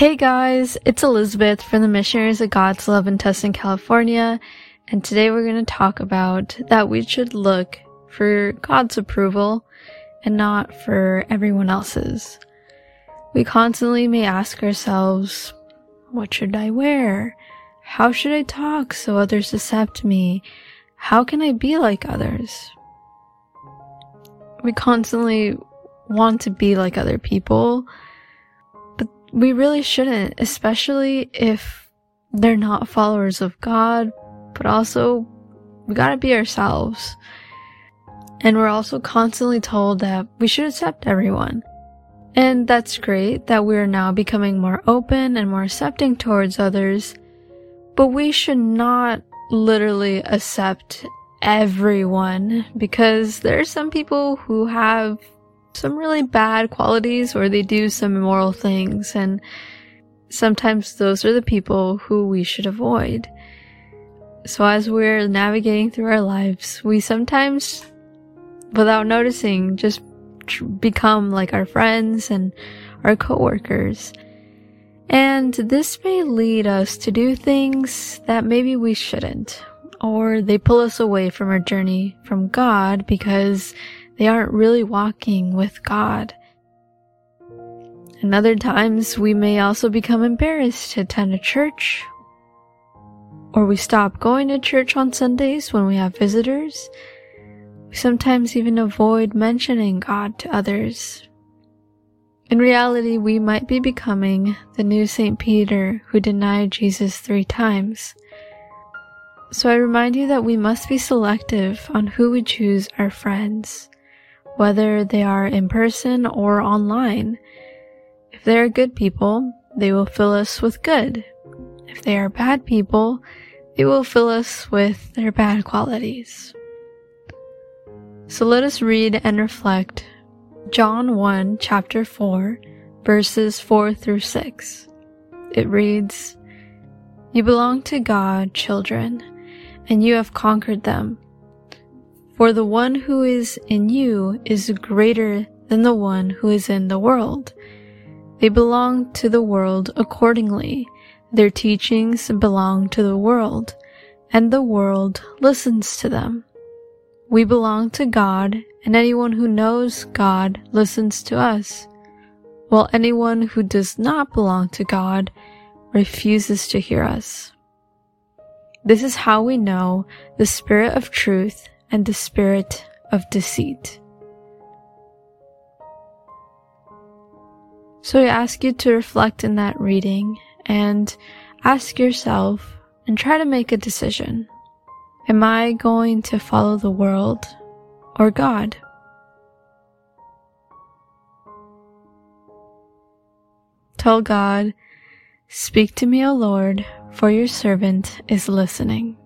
Hey guys, it's Elizabeth from the Missionaries of God's Love in Tustin, California, and today we're going to talk about that we should look for God's approval and not for everyone else's. We constantly may ask ourselves, what should I wear? How should I talk so others accept me? How can I be like others? We constantly want to be like other people, we really shouldn't, especially if they're not followers of God, but also we gotta be ourselves. And we're also constantly told that we should accept everyone. And that's great that we're now becoming more open and more accepting towards others, but we should not literally accept everyone because there are some people who have some really bad qualities or they do some immoral things and sometimes those are the people who we should avoid. So as we're navigating through our lives, we sometimes, without noticing, just become like our friends and our coworkers. And this may lead us to do things that maybe we shouldn't, or they pull us away from our journey from God because they aren't really walking with God. And other times we may also become embarrassed to attend a church, or we stop going to church on Sundays when we have visitors. We sometimes even avoid mentioning God to others. In reality, we might be becoming the new St. Peter who denied Jesus three times. So I remind you that we must be selective on who we choose our friends whether they are in person or online. If they are good people, they will fill us with good. If they are bad people, they will fill us with their bad qualities. So let us read and reflect John 1 chapter 4 verses 4 through 6. It reads, You belong to God, children, and you have conquered them for the one who is in you is greater than the one who is in the world. They belong to the world accordingly. Their teachings belong to the world, and the world listens to them. We belong to God, and anyone who knows God listens to us, while anyone who does not belong to God refuses to hear us. This is how we know the Spirit of truth and the spirit of deceit. So I ask you to reflect in that reading and ask yourself and try to make a decision. Am I going to follow the world or God? Tell God, Speak to me, O Lord, for your servant is listening.